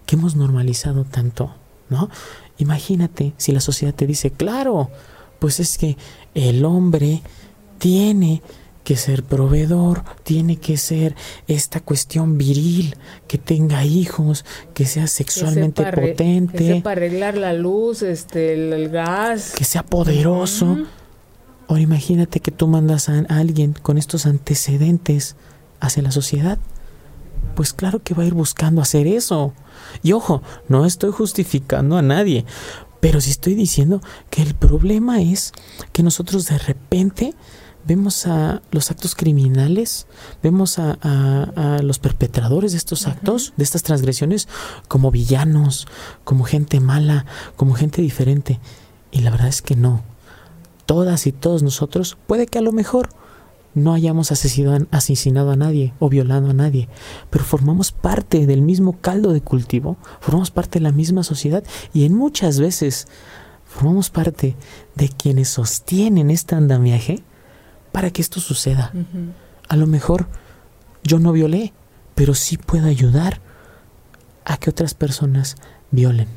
que hemos normalizado tanto, ¿no? Imagínate si la sociedad te dice, claro, pues es que el hombre tiene que ser proveedor, tiene que ser esta cuestión viril, que tenga hijos, que sea sexualmente potente, que sepa arreglar la luz, este, el, gas, que sea poderoso. Ahora imagínate que tú mandas a alguien con estos antecedentes hacia la sociedad. Pues claro que va a ir buscando hacer eso. Y ojo, no estoy justificando a nadie, pero sí estoy diciendo que el problema es que nosotros de repente vemos a los actos criminales, vemos a, a, los perpetradores de estos actos, de estas transgresiones, como villanos, como gente mala, como gente diferente. Y la verdad es que no. Todas y todos nosotros, puede que a lo mejor no hayamos asesinado, a nadie o violado a nadie, pero formamos parte del mismo caldo de cultivo, formamos parte de la misma sociedad y en muchas veces formamos parte de quienes sostienen este andamiaje para que esto suceda. A lo mejor yo no violé, pero sí puedo ayudar a que otras personas violen.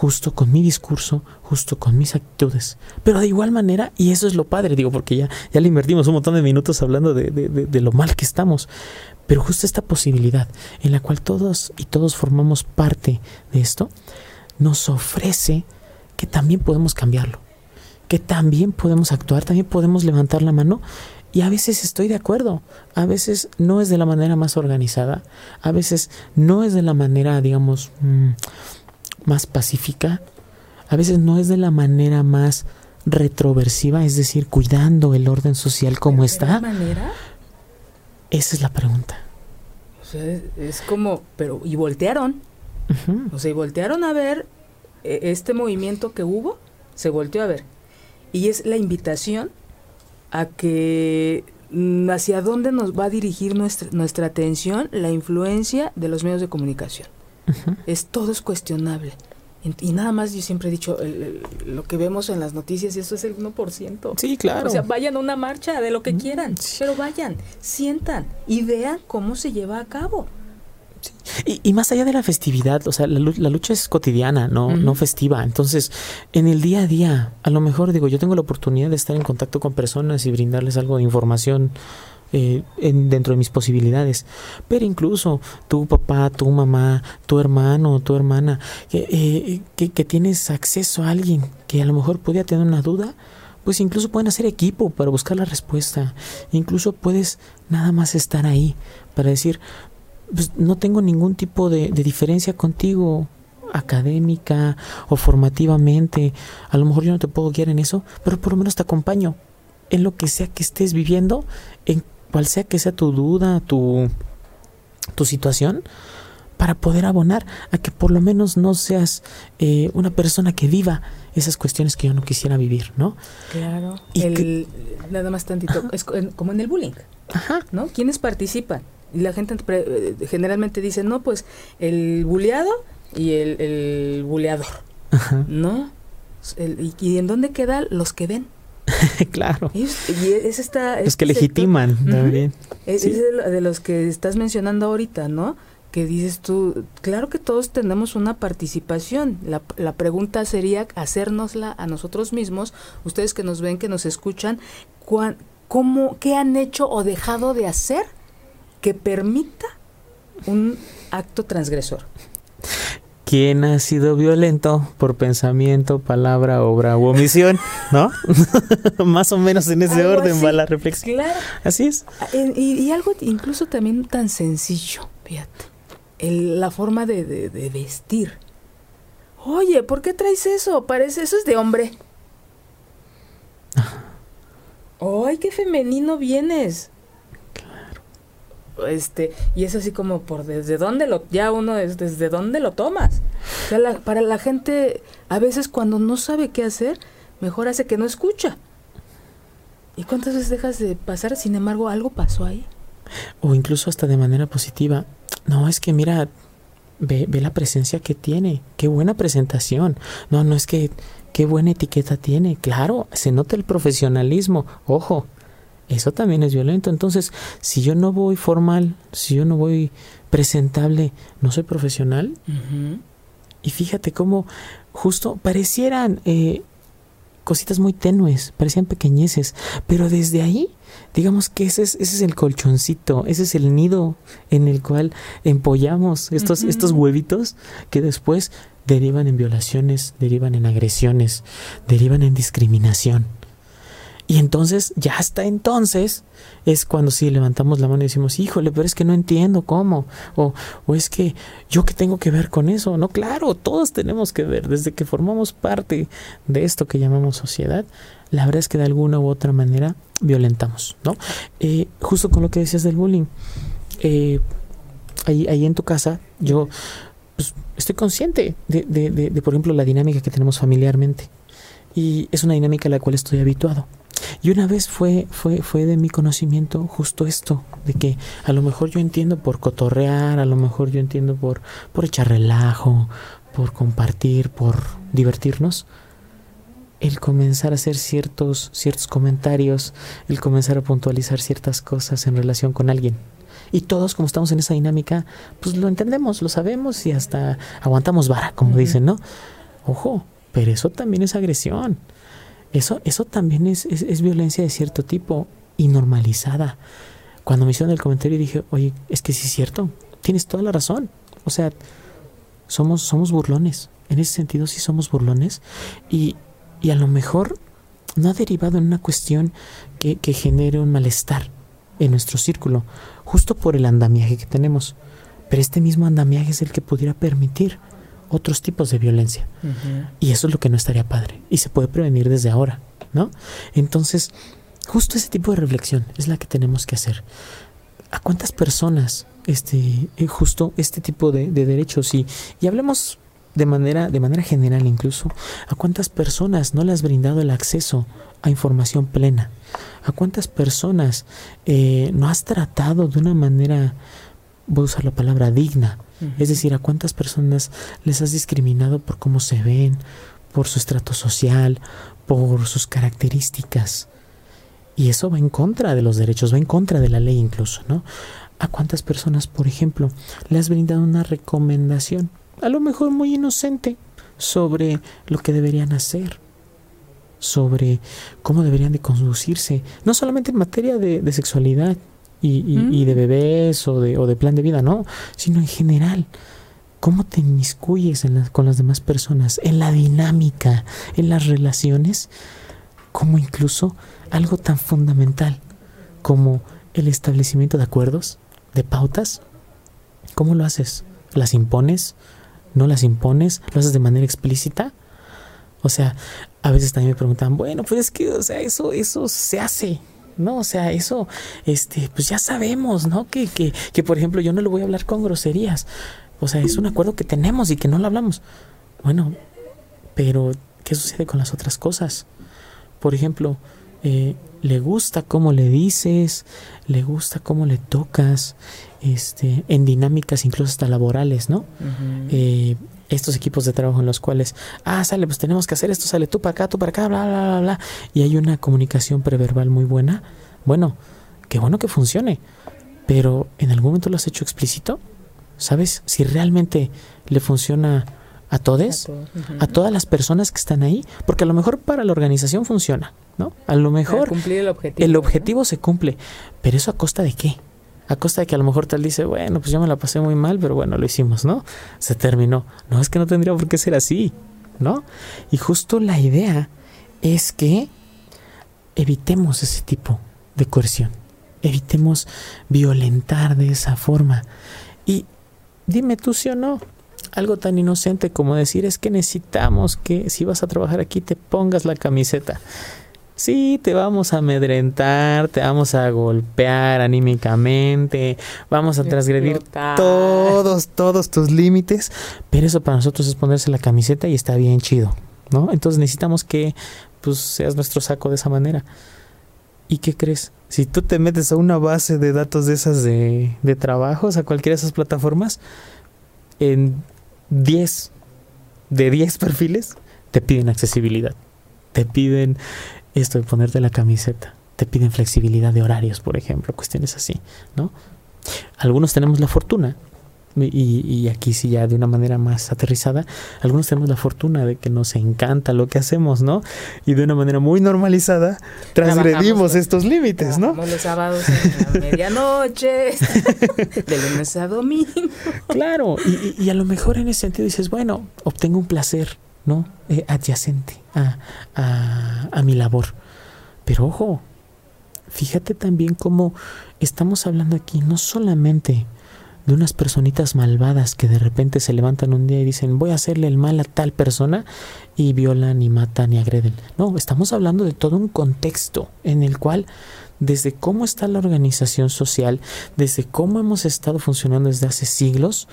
Justo con mi discurso, justo con mis actitudes. Pero de igual manera, y eso es lo padre, digo, porque ya, ya le invertimos un montón de minutos hablando de, de lo mal que estamos. Pero justo esta posibilidad en la cual todos y todos formamos parte de esto, nos ofrece que también podemos cambiarlo que también podemos actuar, también podemos levantar la mano. Y a veces estoy de acuerdo, a veces no es de la manera más organizada, a veces no es de la manera, digamos, mm, más pacífica, a veces no es de la manera más retroversiva, es decir, cuidando el orden social como está. ¿De manera? Esa es la pregunta. O sea, es, como, pero, ¿y voltearon? O sea, y voltearon a ver eh, este movimiento que hubo, se volteó a ver y es la invitación a que mm, hacia dónde nos va a dirigir nuestra, nuestra atención la influencia de los medios de comunicación. Es todo es cuestionable. Y nada más yo siempre he dicho, lo que vemos en las noticias, y eso es el 1%. Sí, claro. O sea, vayan a una marcha de lo que quieran, pero vayan, sientan y vean cómo se lleva a cabo. Y, más allá de la festividad, o sea, la, lucha es cotidiana, no, no festiva. Entonces, en el día a día, a lo mejor digo, yo tengo la oportunidad de estar en contacto con personas y brindarles algo de información eh, dentro de mis posibilidades. Pero incluso tu papá, tu mamá, tu hermano, tu hermana, eh, que, que, tienes acceso a alguien que a lo mejor podía tener una duda, pues incluso pueden hacer equipo para buscar la respuesta. Incluso puedes nada más estar ahí para decir, pues, no tengo ningún tipo de, diferencia contigo académica o formativamente. A lo mejor yo no te puedo guiar en eso, pero por lo menos te acompaño en lo que sea que estés viviendo, en cual sea que sea tu duda, tu, tu situación, para poder abonar a que por lo menos no seas eh, una persona que viva esas cuestiones que yo no quisiera vivir, ¿no? Claro. Y nada más tantito, es como en el bullying, Ajá. ¿no? ¿Quiénes participan? Y la gente eh, generalmente dice, no, pues el buleado y el, el buleador. ¿No? y, en dónde quedan los que ven? claro. Y es, esta, los que legitiman también. Es, de, los que estás mencionando ahorita, ¿no? Que dices tú, claro que todos tenemos una participación. La, la pregunta sería hacérnosla a nosotros mismos, ustedes que nos ven, que nos escuchan, ¿cómo, ¿qué han hecho o dejado de hacer? que permita un acto transgresor. ¿Quién ha sido violento por pensamiento, palabra, obra u omisión? ¿No? Más o menos en ese orden va la reflexión. Claro. Así es. Ah, y, algo incluso también tan sencillo, fíjate. la forma de, vestir. Oye, ¿por qué traes eso? Parece, eso es de hombre. ¡Ay, qué femenino vienes! Este y es así como por desde dónde lo ya uno es desde dónde lo tomas para la gente a veces cuando no sabe qué hacer mejor hace que no escucha. Y cuántas veces dejas de pasar sin embargo algo pasó ahí. O incluso hasta de manera positiva. No es que mira ve, ve la presencia que tiene. Qué buena presentación. No no es que qué buena etiqueta tiene. Claro se nota el profesionalismo. Ojo eso también es violento. Entonces, si yo no voy formal, si yo no voy presentable, no soy profesional. Y fíjate cómo justo parecieran eh, cositas muy tenues, parecían pequeñeces, pero desde ahí, digamos que ese es, ese es el colchoncito, ese es el nido en el cual empollamos estos, estos huevitos que después derivan en violaciones, derivan en agresiones, derivan en discriminación. Y entonces, ya hasta entonces, es cuando sí levantamos la mano y decimos, híjole, pero es que no entiendo cómo. O, o es que yo qué tengo que ver con eso. No, claro, todos tenemos que ver. Desde que formamos parte de esto que llamamos sociedad, la verdad es que de alguna u otra manera violentamos, ¿no? Eh, justo con lo que decías del bullying, eh, ahí, ahí en tu casa, yo pues, estoy consciente de, de, de, por ejemplo, la dinámica que tenemos familiarmente. Y es una dinámica a la cual estoy habituado. Y una vez fue, fue, fue de mi conocimiento justo esto, de que a lo mejor yo entiendo por cotorrear, a lo mejor yo entiendo por, por echar relajo, por compartir, por divertirnos, el comenzar a hacer ciertos, ciertos comentarios, el comenzar a puntualizar ciertas cosas en relación con alguien. Y todos, como estamos en esa dinámica, pues lo entendemos, lo sabemos y hasta aguantamos vara, como dicen, ¿no? Ojo, pero eso también es agresión. Eso, eso también es, es, violencia de cierto tipo y normalizada. Cuando me hicieron el comentario dije, oye, es que sí es cierto, tienes toda la razón. O sea, somos, somos burlones. En ese sentido sí somos burlones. Y, y a lo mejor no ha derivado en una cuestión que, que genere un malestar en nuestro círculo, justo por el andamiaje que tenemos. Pero este mismo andamiaje es el que pudiera permitir otros tipos de violencia. Y eso es lo que no estaría padre. Y se puede prevenir desde ahora, ¿no? Entonces, justo ese tipo de reflexión es la que tenemos que hacer. ¿A cuántas personas este, eh, justo este tipo de, derechos? Y, y hablemos de manera, de manera general incluso, ¿a cuántas personas no le has brindado el acceso a información plena? ¿A cuántas personas eh, no has tratado de una manera, voy a usar la palabra digna? Es decir, ¿a cuántas personas les has discriminado por cómo se ven, por su estrato social, por sus características? Y eso va en contra de los derechos, va en contra de la ley incluso, ¿no? ¿A cuántas personas, por ejemplo, le has brindado una recomendación, a lo mejor muy inocente, sobre lo que deberían hacer? sobre cómo deberían de conducirse, no solamente en materia de, sexualidad y, de bebés o de, o de, plan de vida, no, sino en general. ¿Cómo te inmiscuyes con las demás personas, en la dinámica, en las relaciones? Como incluso algo tan fundamental como el establecimiento de acuerdos, de pautas. ¿Cómo lo haces? ¿Las impones? ¿No las impones? ¿Lo haces de manera explícita? O sea, a veces también me preguntan, bueno, pues es que, o sea, eso, eso se hace, ¿no? O sea, eso, este, pues ya sabemos, ¿no? Que, que, que, por ejemplo, yo no le voy a hablar con groserías. O sea, es un acuerdo que tenemos y que no lo hablamos. Bueno, pero, ¿qué sucede con las otras cosas? Por ejemplo, eh, le gusta cómo le dices, le gusta cómo le tocas, este, en dinámicas incluso hasta laborales, ¿no? Estos equipos de trabajo en los cuales, ah, sale, pues tenemos que hacer esto, sale tú para acá, tú para acá, bla, bla, bla, bla, y hay una comunicación preverbal muy buena, bueno, qué bueno que funcione, pero ¿en algún momento lo has hecho explícito? ¿Sabes? Si realmente le funciona a todos, a, todas las personas que están ahí, porque a lo mejor para la organización funciona, ¿no? A lo mejor cumplir el objetivo, el objetivo se cumple, pero eso a costa de qué? A costa de que a lo mejor tal dice, bueno, pues yo me la pasé muy mal, pero bueno, lo hicimos, ¿no? Se terminó. No, es que no tendría por qué ser así, ¿no? Y justo la idea es que evitemos ese tipo de coerción, evitemos violentar de esa forma. Y dime tú sí o no, algo tan inocente como decir es que necesitamos que si vas a trabajar aquí te pongas la camiseta. Sí, te vamos a amedrentar, te vamos a golpear anímicamente, vamos a transgredir todos, todos tus límites, pero eso para nosotros es ponerse la camiseta y está bien chido, ¿no? Entonces necesitamos que pues seas nuestro saco de esa manera. ¿Y qué crees? Si tú te metes a una base de datos de esas de, de trabajos, a cualquiera de esas plataformas, en 10 de 10 perfiles te piden accesibilidad, te piden esto de ponerte la camiseta. Te piden flexibilidad de horarios, por ejemplo, cuestiones así, ¿no? Algunos tenemos la fortuna, y, y, aquí sí ya de una manera más aterrizada, algunos tenemos la fortuna de que nos encanta lo que hacemos, ¿no? Y de una manera muy normalizada transgredimos estos límites, ¿no? los sábados a medianoche, de lunes a domingo. Claro, y, y, a lo mejor en ese sentido dices, bueno, obtengo un placer, ¿no? Eh, adyacente a, a, mi labor. Pero ojo, fíjate también cómo estamos hablando aquí no solamente de unas personitas malvadas que de repente se levantan un día y dicen voy a hacerle el mal a tal persona y violan y matan y agreden. No, estamos hablando de todo un contexto en el cual desde cómo está la organización social, desde cómo hemos estado funcionando desde hace siglos,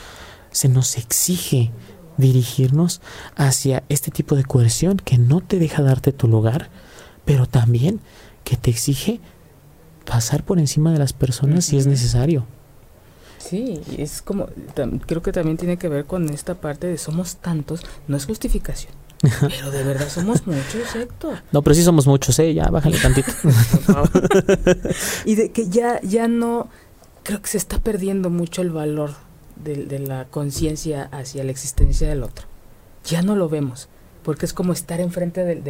se nos exige dirigirnos hacia este tipo de coerción que no te deja darte tu lugar, pero también que te exige pasar por encima de las personas si es necesario. Sí, es como, creo que también tiene que ver con esta parte de somos tantos, no es justificación. Pero de verdad somos muchos, Héctor. No, pero sí somos muchos, ¿eh? Ya, bájale tantito. y de que ya, ya no, creo que se está perdiendo mucho el valor de, la conciencia hacia la existencia del otro. Ya no lo vemos, porque es como estar enfrente del,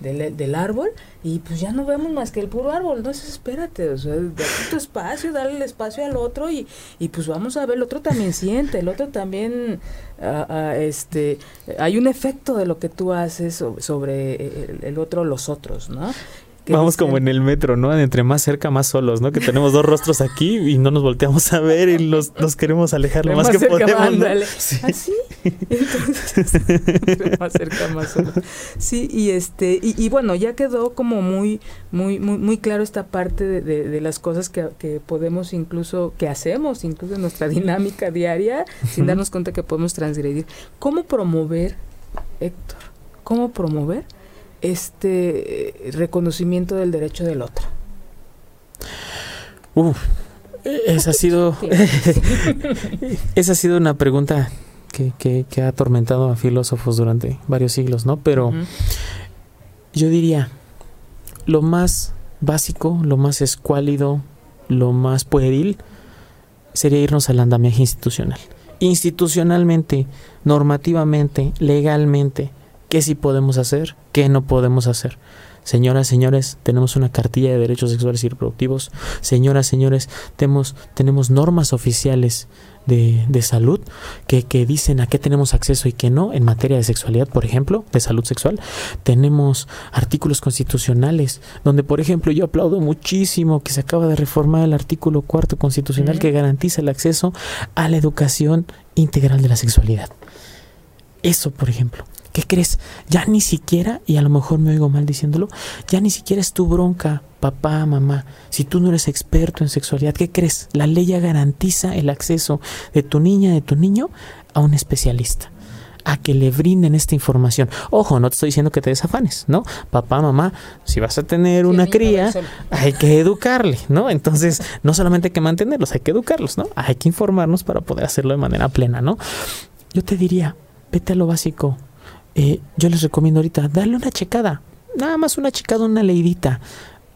del, del, árbol y pues ya no vemos más que el puro árbol, no espérate, o sea, dale tu espacio, dale el espacio al otro y, y pues vamos a ver, el otro también siente, el otro también, ah, ah, este, hay un efecto de lo que tú haces sobre el otro, los otros, ¿no? Vamos como en el metro, ¿no? Entre más cerca, más solos, ¿no? Que tenemos dos rostros aquí y no nos volteamos a ver y los, nos queremos alejar lo más, que podemos. ¿no? Sí. ¿Así? ¿Ah, Entonces, más cerca, más solos. Sí, y este, y, bueno, ya quedó como muy, muy, muy, muy claro esta parte de, de, las cosas que, que, podemos incluso, que hacemos, incluso en nuestra dinámica diaria, sin darnos cuenta que podemos transgredir. ¿Cómo promover, Héctor? ¿Cómo promover? Este reconocimiento del derecho del otro? Uf, esa ha sido esa ha sido una pregunta que, que, ha atormentado a filósofos durante varios siglos, ¿no? Pero yo diría lo más básico, lo más escuálido, lo más pueril sería irnos al andamiaje institucional. Institucionalmente, normativamente, legalmente, qué sí podemos hacer, qué no podemos hacer. Señoras, señores, tenemos una cartilla de derechos sexuales y reproductivos. Señoras, señores, tenemos, tenemos normas oficiales de, de salud que, que, dicen a qué tenemos acceso y qué no en materia de sexualidad, por ejemplo, de salud sexual. Tenemos artículos constitucionales donde, por ejemplo, yo aplaudo muchísimo que se acaba de reformar el artículo cuarto constitucional que garantiza el acceso a la educación integral de la sexualidad. Eso, por ejemplo. ¿Qué crees? Ya ni siquiera, y a lo mejor me oigo mal diciéndolo, ya ni siquiera es tu bronca, papá, mamá. Si tú no eres experto en sexualidad, ¿qué crees? La ley ya garantiza el acceso de tu niña, de tu niño, a un especialista a que le brinden esta información. Ojo, no te estoy diciendo que te desafanes, ¿no? Papá, mamá, si vas a tener una cría, hay que educarle, ¿no? Entonces, no solamente hay que mantenerlos, hay que educarlos, ¿no? Hay que informarnos para poder hacerlo de manera plena, ¿no? Yo te diría, vete a lo básico, eh, yo les recomiendo ahorita darle una checada, nada más una checada, una leidita.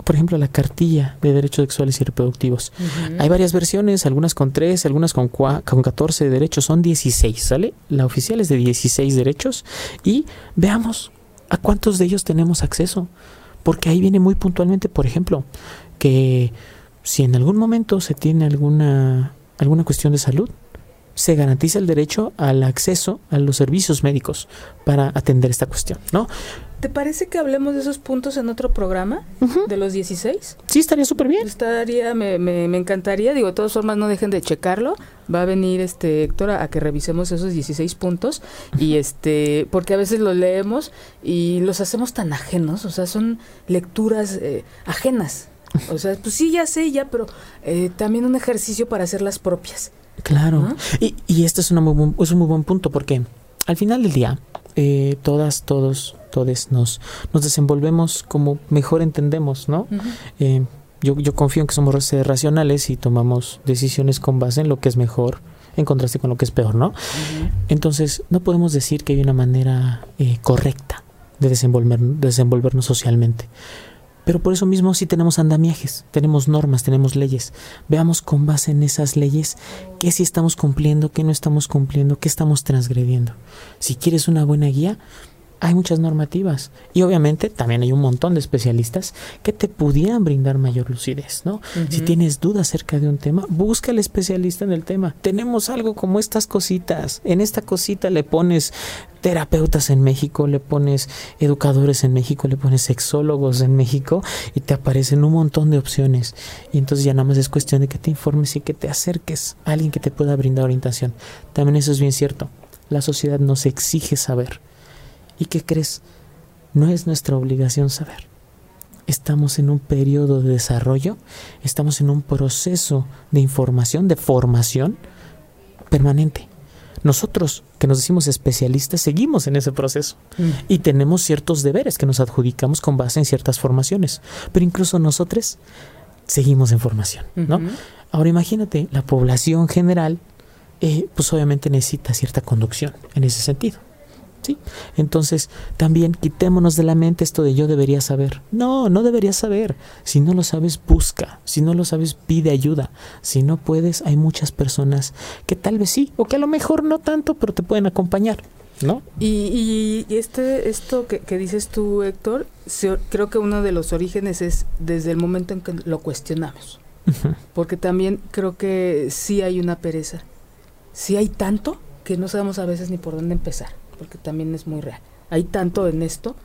Por ejemplo, la cartilla de derechos sexuales y reproductivos. Hay varias versiones, algunas con 3, algunas con, con 14 derechos, son 16, ¿sale? La oficial es de 16 derechos y veamos a cuántos de ellos tenemos acceso. Porque ahí viene muy puntualmente, por ejemplo, que si en algún momento se tiene alguna, alguna cuestión de salud, se garantiza el derecho al acceso a los servicios médicos para atender esta cuestión, ¿no? ¿Te parece que hablemos de esos puntos en otro programa? ¿De los 16? Sí, estaría súper bien. Estaría, me, me, me, encantaría. Digo, de todas formas, no dejen de checarlo. Va a venir este Héctor a, que revisemos esos 16 puntos. Y este, porque a veces los leemos y los hacemos tan ajenos. O sea, son lecturas eh, ajenas. O sea, pues sí, ya sé, ya, pero eh, también un ejercicio para hacerlas propias. Claro. Y, y este es, una muy es un muy buen punto porque al final del día, eh, todas, todos, todos nos, nos desenvolvemos como mejor entendemos, ¿no? Eh, yo, yo confío en que somos racionales y tomamos decisiones con base en lo que es mejor en contraste con lo que es peor, ¿no? Entonces, no podemos decir que hay una manera eh, correcta de, desenvolver, de desenvolvernos socialmente. Pero por eso mismo sí tenemos andamiajes, tenemos normas, tenemos leyes. Veamos con base en esas leyes qué sí estamos cumpliendo, qué no estamos cumpliendo, qué estamos transgrediendo. Si quieres una buena guía, hay muchas normativas y obviamente también hay un montón de especialistas que te pudieran brindar mayor lucidez, ¿no? Si tienes dudas acerca de un tema, busca al especialista en el tema. Tenemos algo como estas cositas. En esta cosita le pones terapeutas en México, le pones educadores en México, le pones sexólogos en México y te aparecen un montón de opciones. Y entonces ya nada más es cuestión de que te informes y que te acerques a alguien que te pueda brindar orientación. También eso es bien cierto. La sociedad nos exige saber ¿Y qué crees? No es nuestra obligación saber. Estamos en un periodo de desarrollo, estamos en un proceso de información, de formación permanente. Nosotros, que nos decimos especialistas, seguimos en ese proceso mm. y tenemos ciertos deberes que nos adjudicamos con base en ciertas formaciones, pero incluso nosotros seguimos en formación, ¿no? Ahora imagínate, la población general, eh, pues obviamente necesita cierta conducción en ese sentido. Entonces, también quitémonos de la mente esto de yo debería saber. No, no deberías saber. Si no lo sabes, busca. Si no lo sabes, pide ayuda. Si no puedes, hay muchas personas que tal vez sí, o que a lo mejor no tanto, pero te pueden acompañar. ¿No? Y, y este, esto que, dices tú, Héctor, creo que uno de los orígenes es desde el momento en que lo cuestionamos. Porque también creo que sí hay una pereza. Sí hay tanto que no sabemos a veces ni por dónde empezar porque también es muy real. Hay tanto en esto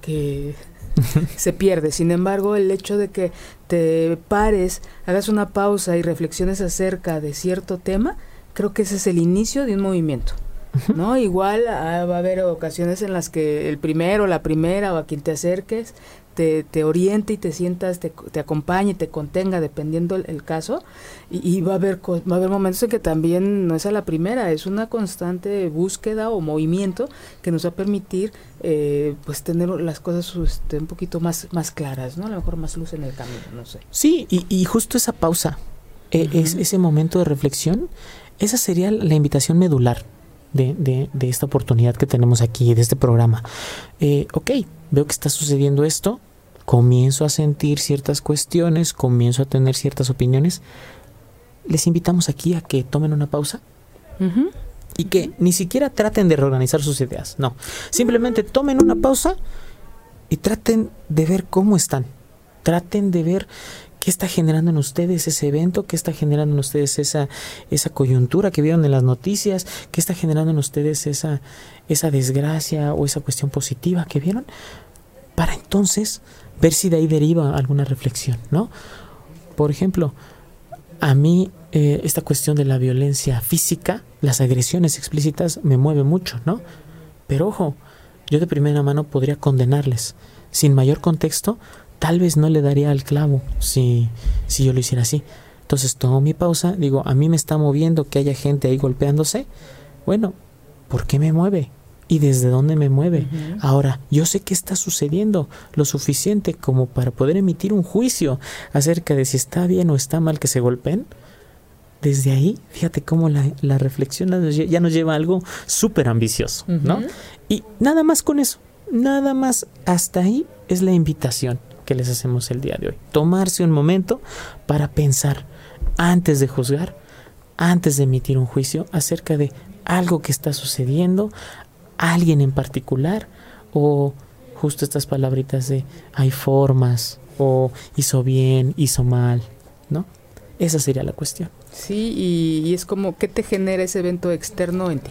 que se pierde. Sin embargo, el hecho de que te pares, hagas una pausa y reflexiones acerca de cierto tema, creo que ese es el inicio de un movimiento. ¿No? Igual ah, va a haber ocasiones en las que el primero, la primera o a quien te acerques te, te oriente y te sientas, te, te acompañe, te contenga, dependiendo el, caso. Y, va, a haber, va a haber momentos en que también no es a la primera, es una constante búsqueda o movimiento que nos va a permitir eh, pues tener las cosas este, un poquito más, más claras, ¿no? A lo mejor más luz en el camino, no sé. Sí, y, y justo esa pausa, e, es, ese momento de reflexión, esa sería la invitación medular. De, de, de, esta oportunidad que tenemos aquí, de este programa. Eh, ok, veo que está sucediendo esto, comienzo a sentir ciertas cuestiones, comienzo a tener ciertas opiniones, les invitamos aquí a que tomen una pausa y que ni siquiera traten de reorganizar sus ideas, no, simplemente tomen una pausa y traten de ver cómo están, traten de ver qué está generando en ustedes ese evento, qué está generando en ustedes esa, esa coyuntura que vieron en las noticias, qué está generando en ustedes esa, esa desgracia o esa cuestión positiva que vieron, para entonces ver si de ahí deriva alguna reflexión, ¿no? Por ejemplo, a mí eh, esta cuestión de la violencia física, las agresiones explícitas, me mueve mucho, ¿no? Pero ojo, yo de primera mano podría condenarles. Sin mayor contexto, tal vez no le daría al clavo si, si yo lo hiciera así. Entonces tomo mi pausa, digo, a mí me está moviendo que haya gente ahí golpeándose. Bueno, ¿por qué me mueve? Y desde dónde me mueve. Ahora, yo sé que está sucediendo lo suficiente como para poder emitir un juicio acerca de si está bien o está mal que se golpeen. Desde ahí, fíjate cómo la, reflexión ya nos lleva a algo súper ambicioso, ¿no? Y nada más con eso, nada más hasta ahí es la invitación que les hacemos el día de hoy. Tomarse un momento para pensar antes de juzgar, antes de emitir un juicio acerca de algo que está sucediendo, alguien en particular o justo estas palabritas de hay formas o hizo bien, hizo mal, ¿no? Esa sería la cuestión. Sí, y, es como, ¿qué te genera ese evento externo en ti?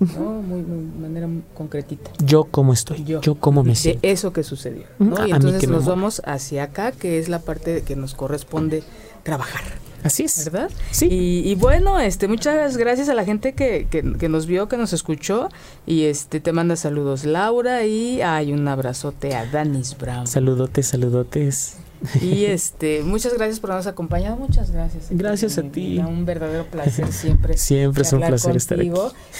¿no? Muy, de manera concretita. Yo cómo estoy, yo, cómo me siento. De eso que sucedió. ¿no? Y entonces nos vamos hacia acá, que es la parte que nos corresponde trabajar. Así es. ¿Verdad? Sí. Y, bueno, este, muchas gracias a la gente que, que, nos vio, que nos escuchó. Y este te manda saludos Laura y hay un abrazote a Danis Brown. Saludotes, saludotes. Y este, muchas gracias por habernos acompañado. Muchas gracias. Gracias a ti. Un verdadero placer siempre. siempre es un placer estar aquí.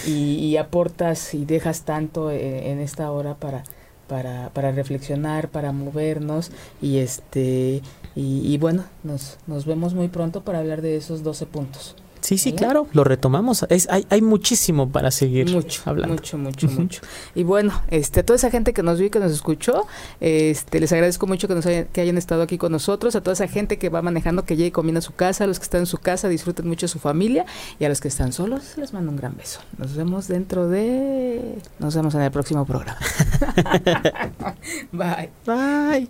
Y, y, aportas y dejas tanto eh, en, esta hora para, para, para reflexionar, para movernos. Y este y, bueno, nos, nos vemos muy pronto para hablar de esos 12 puntos. Sí, sí, claro, lo retomamos. Es, hay, hay muchísimo para seguir mucho, hablando. Mucho, mucho, mucho. Y bueno, este, a toda esa gente que nos vio y que nos escuchó, este, les agradezco mucho que nos hayan, que hayan estado aquí con nosotros, a toda esa gente que va manejando, que llegue y comiendo a su casa, a los que están en su casa, disfruten mucho su familia, y a los que están solos, les mando un gran beso. Nos vemos dentro de... Nos vemos en el próximo programa. Bye. Bye.